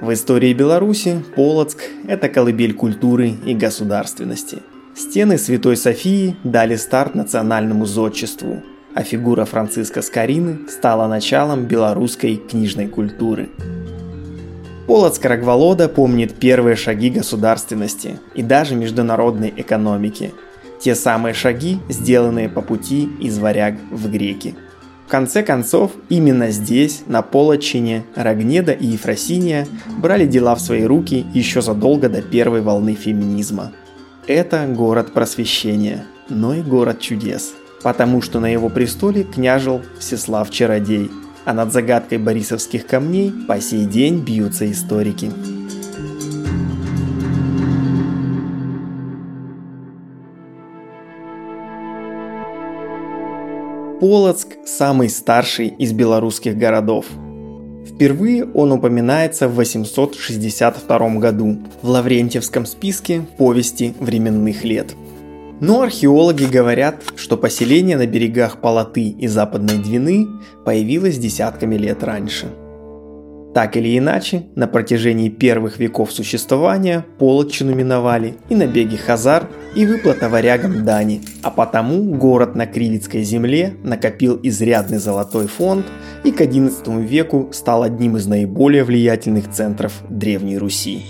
В истории Беларуси Полоцк – это колыбель культуры и государственности. Стены Святой Софии дали старт национальному зодчеству, а фигура Франциска Скорины стала началом белорусской книжной культуры. Полоцк Рогволода помнит первые шаги государственности и даже международной экономики. Те самые шаги, сделанные по пути из варяг в греки – конце концов, именно здесь, на Полочине, Рогнеда и Ефросиния брали дела в свои руки еще задолго до первой волны феминизма. Это город просвещения, но и город чудес, потому что на его престоле княжил Всеслав Чародей, а над загадкой борисовских камней по сей день бьются историки. Полоцк – самый старший из белорусских городов. Впервые он упоминается в 862 году в Лаврентьевском списке повести временных лет. Но археологи говорят, что поселение на берегах Палаты и Западной Двины появилось десятками лет раньше – так или иначе, на протяжении первых веков существования Полотчину миновали и набеги хазар, и выплата варягам дани, а потому город на Кривицкой земле накопил изрядный золотой фонд и к XI веку стал одним из наиболее влиятельных центров Древней Руси.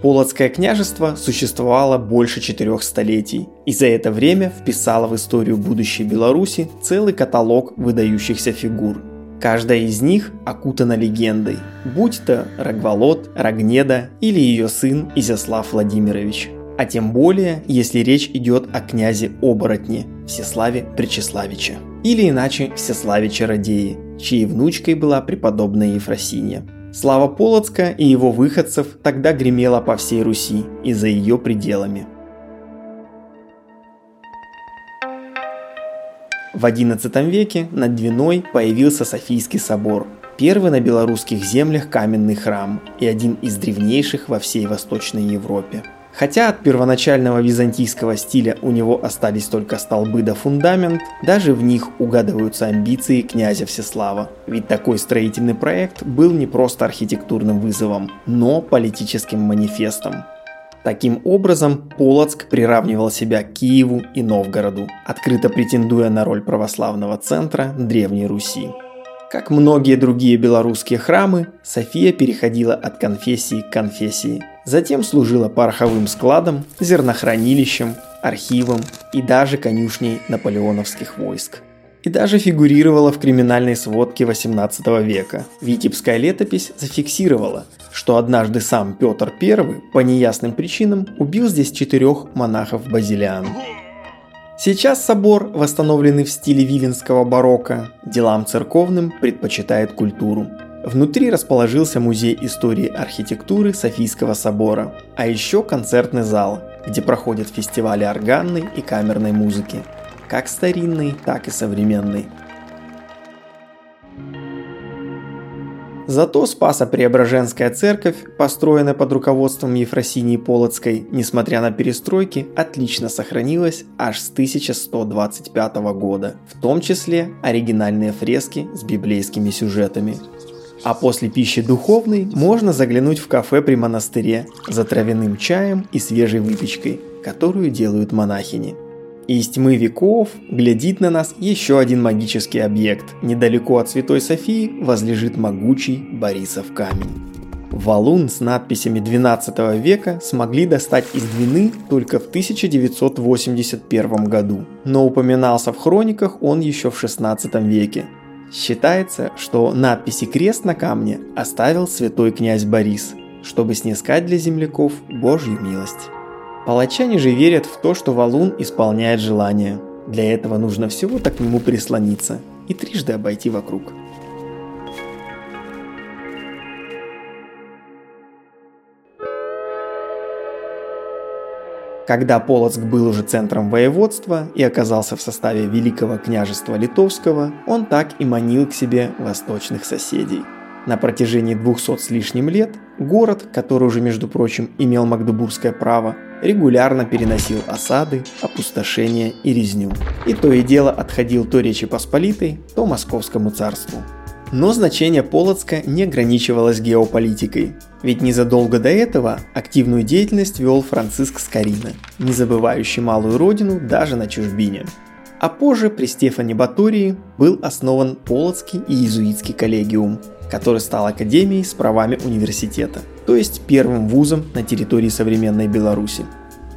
Полоцкое княжество существовало больше четырех столетий и за это время вписало в историю будущей Беларуси целый каталог выдающихся фигур – Каждая из них окутана легендой, будь то Рогволод, Рогнеда или ее сын Изяслав Владимирович. А тем более, если речь идет о князе Оборотне, Всеславе Пречеславиче. Или иначе Всеславе Чародеи, чьей внучкой была преподобная Ефросинья. Слава Полоцка и его выходцев тогда гремела по всей Руси и за ее пределами – В XI веке над Двиной появился Софийский собор, первый на белорусских землях каменный храм и один из древнейших во всей Восточной Европе. Хотя от первоначального византийского стиля у него остались только столбы да фундамент, даже в них угадываются амбиции князя Всеслава. Ведь такой строительный проект был не просто архитектурным вызовом, но политическим манифестом. Таким образом, Полоцк приравнивал себя к Киеву и Новгороду, открыто претендуя на роль православного центра Древней Руси. Как многие другие белорусские храмы, София переходила от конфессии к конфессии. Затем служила пороховым складом, зернохранилищем, архивом и даже конюшней наполеоновских войск и даже фигурировала в криминальной сводке 18 века. Витебская летопись зафиксировала, что однажды сам Петр I по неясным причинам убил здесь четырех монахов-базилиан. Сейчас собор, восстановленный в стиле виленского барокко, делам церковным предпочитает культуру. Внутри расположился музей истории архитектуры Софийского собора, а еще концертный зал, где проходят фестивали органной и камерной музыки – как старинный, так и современный. Зато Спасо-Преображенская церковь, построенная под руководством Ефросинии Полоцкой, несмотря на перестройки, отлично сохранилась аж с 1125 года, в том числе оригинальные фрески с библейскими сюжетами. А после пищи духовной можно заглянуть в кафе при монастыре за травяным чаем и свежей выпечкой, которую делают монахини – из тьмы веков глядит на нас еще один магический объект. Недалеко от Святой Софии возлежит могучий Борисов камень. Валун с надписями 12 века смогли достать из Двины только в 1981 году, но упоминался в хрониках он еще в 16 веке. Считается, что надписи «Крест на камне» оставил святой князь Борис, чтобы снискать для земляков Божью милость. Палачане же верят в то, что валун исполняет желание. Для этого нужно всего-то к нему прислониться и трижды обойти вокруг. Когда Полоцк был уже центром воеводства и оказался в составе Великого княжества Литовского, он так и манил к себе восточных соседей. На протяжении 200 с лишним лет город, который уже, между прочим, имел магдебургское право, регулярно переносил осады, опустошения и резню. И то и дело отходил то Речи Посполитой, то Московскому царству. Но значение Полоцка не ограничивалось геополитикой. Ведь незадолго до этого активную деятельность вел Франциск Скорина, не забывающий малую родину даже на чужбине. А позже при Стефане Батории был основан Полоцкий Иезуитский коллегиум, который стал академией с правами университета, то есть первым вузом на территории современной Беларуси.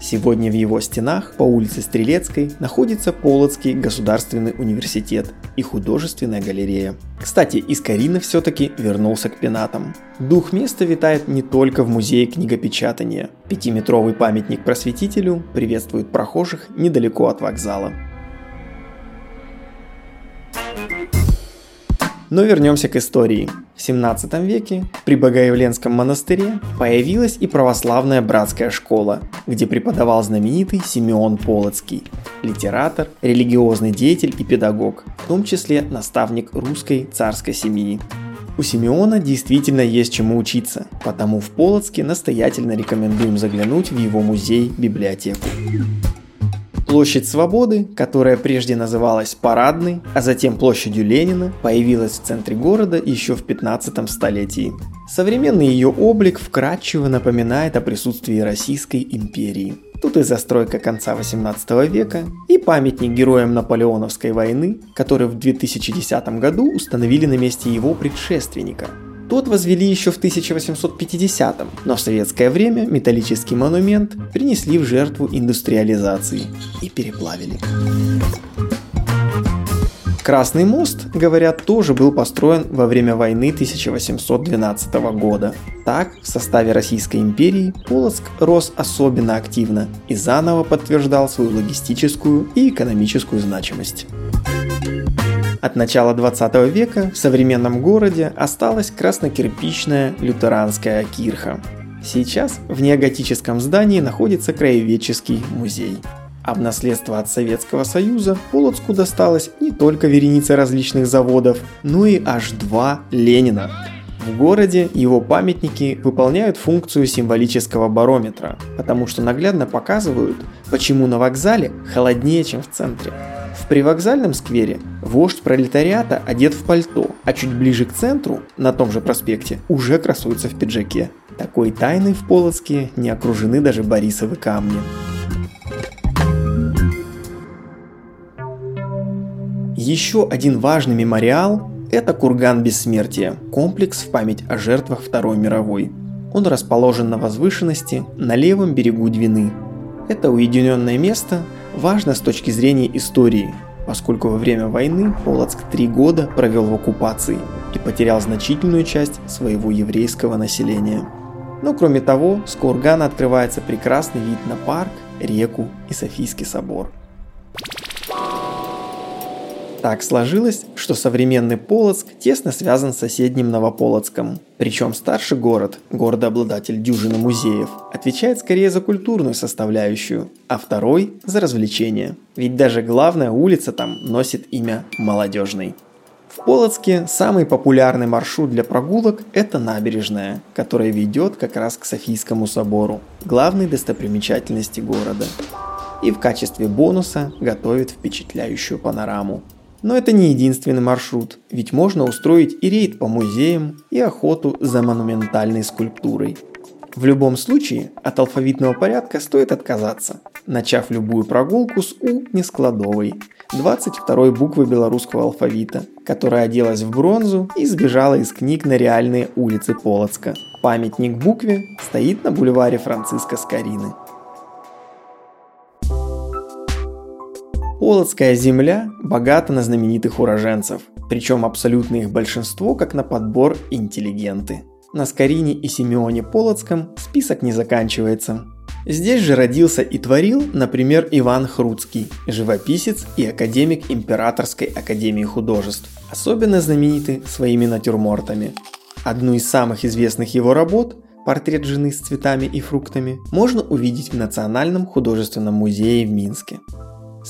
Сегодня в его стенах по улице Стрелецкой находится Полоцкий государственный университет и художественная галерея. Кстати, Искарина все-таки вернулся к пенатам. Дух места витает не только в музее книгопечатания. Пятиметровый памятник просветителю приветствует прохожих недалеко от вокзала. Но вернемся к истории. В 17 веке при Богоявленском монастыре появилась и православная братская школа, где преподавал знаменитый Симеон Полоцкий, литератор, религиозный деятель и педагог, в том числе наставник русской царской семьи. У Симеона действительно есть чему учиться, потому в Полоцке настоятельно рекомендуем заглянуть в его музей-библиотеку. Площадь Свободы, которая прежде называлась Парадной, а затем площадью Ленина, появилась в центре города еще в 15 столетии. Современный ее облик вкратчиво напоминает о присутствии Российской империи. Тут и застройка конца 18 века, и памятник героям Наполеоновской войны, который в 2010 году установили на месте его предшественника – тот возвели еще в 1850-м, но в советское время металлический монумент принесли в жертву индустриализации и переплавили. Красный мост, говорят, тоже был построен во время войны 1812 года. Так, в составе Российской империи Полоцк рос особенно активно и заново подтверждал свою логистическую и экономическую значимость. От начала 20 века в современном городе осталась краснокирпичная лютеранская кирха. Сейчас в неоготическом здании находится краеведческий музей. А в наследство от Советского Союза Полоцку досталось не только вереница различных заводов, но и аж два Ленина. В городе его памятники выполняют функцию символического барометра, потому что наглядно показывают, почему на вокзале холоднее, чем в центре. Привокзальном сквере вождь пролетариата одет в пальто, а чуть ближе к центру, на том же проспекте, уже красуется в пиджаке. Такой тайной в Полоцке не окружены даже Борисовы камни. Еще один важный мемориал – это Курган Бессмертия, комплекс в память о жертвах Второй мировой. Он расположен на возвышенности на левом берегу Двины. Это уединенное место – важно с точки зрения истории, поскольку во время войны Полоцк три года провел в оккупации и потерял значительную часть своего еврейского населения. Но кроме того, с Кургана открывается прекрасный вид на парк, реку и Софийский собор. Так сложилось, что современный Полоцк тесно связан с соседним Новополоцком. Причем старший город, городообладатель дюжины музеев, отвечает скорее за культурную составляющую, а второй – за развлечения. Ведь даже главная улица там носит имя Молодежный. В Полоцке самый популярный маршрут для прогулок – это набережная, которая ведет как раз к Софийскому собору, главной достопримечательности города. И в качестве бонуса готовит впечатляющую панораму. Но это не единственный маршрут, ведь можно устроить и рейд по музеям, и охоту за монументальной скульптурой. В любом случае, от алфавитного порядка стоит отказаться, начав любую прогулку с У нескладовой, 22 буквы белорусского алфавита, которая оделась в бронзу и сбежала из книг на реальные улицы Полоцка. Памятник букве стоит на бульваре Франциска Скорины. Полоцкая земля богата на знаменитых уроженцев, причем абсолютное их большинство как на подбор интеллигенты. На Скорине и Симеоне Полоцком список не заканчивается. Здесь же родился и творил, например, Иван Хруцкий, живописец и академик Императорской академии художеств, особенно знаменитый своими натюрмортами. Одну из самых известных его работ портрет жены с цветами и фруктами, можно увидеть в Национальном художественном музее в Минске.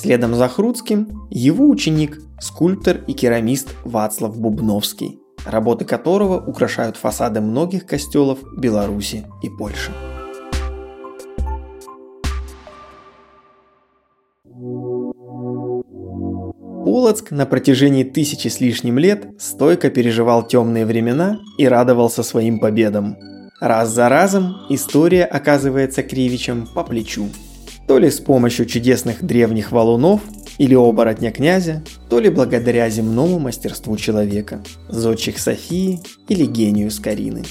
Следом за Хруцким его ученик, скульптор и керамист Вацлав Бубновский, работы которого украшают фасады многих костелов Беларуси и Польши. Полоцк на протяжении тысячи с лишним лет стойко переживал темные времена и радовался своим победам. Раз за разом история оказывается Кривичем по плечу. То ли с помощью чудесных древних валунов или оборотня князя, то ли благодаря земному мастерству человека, зодчих Софии или гению Скорины.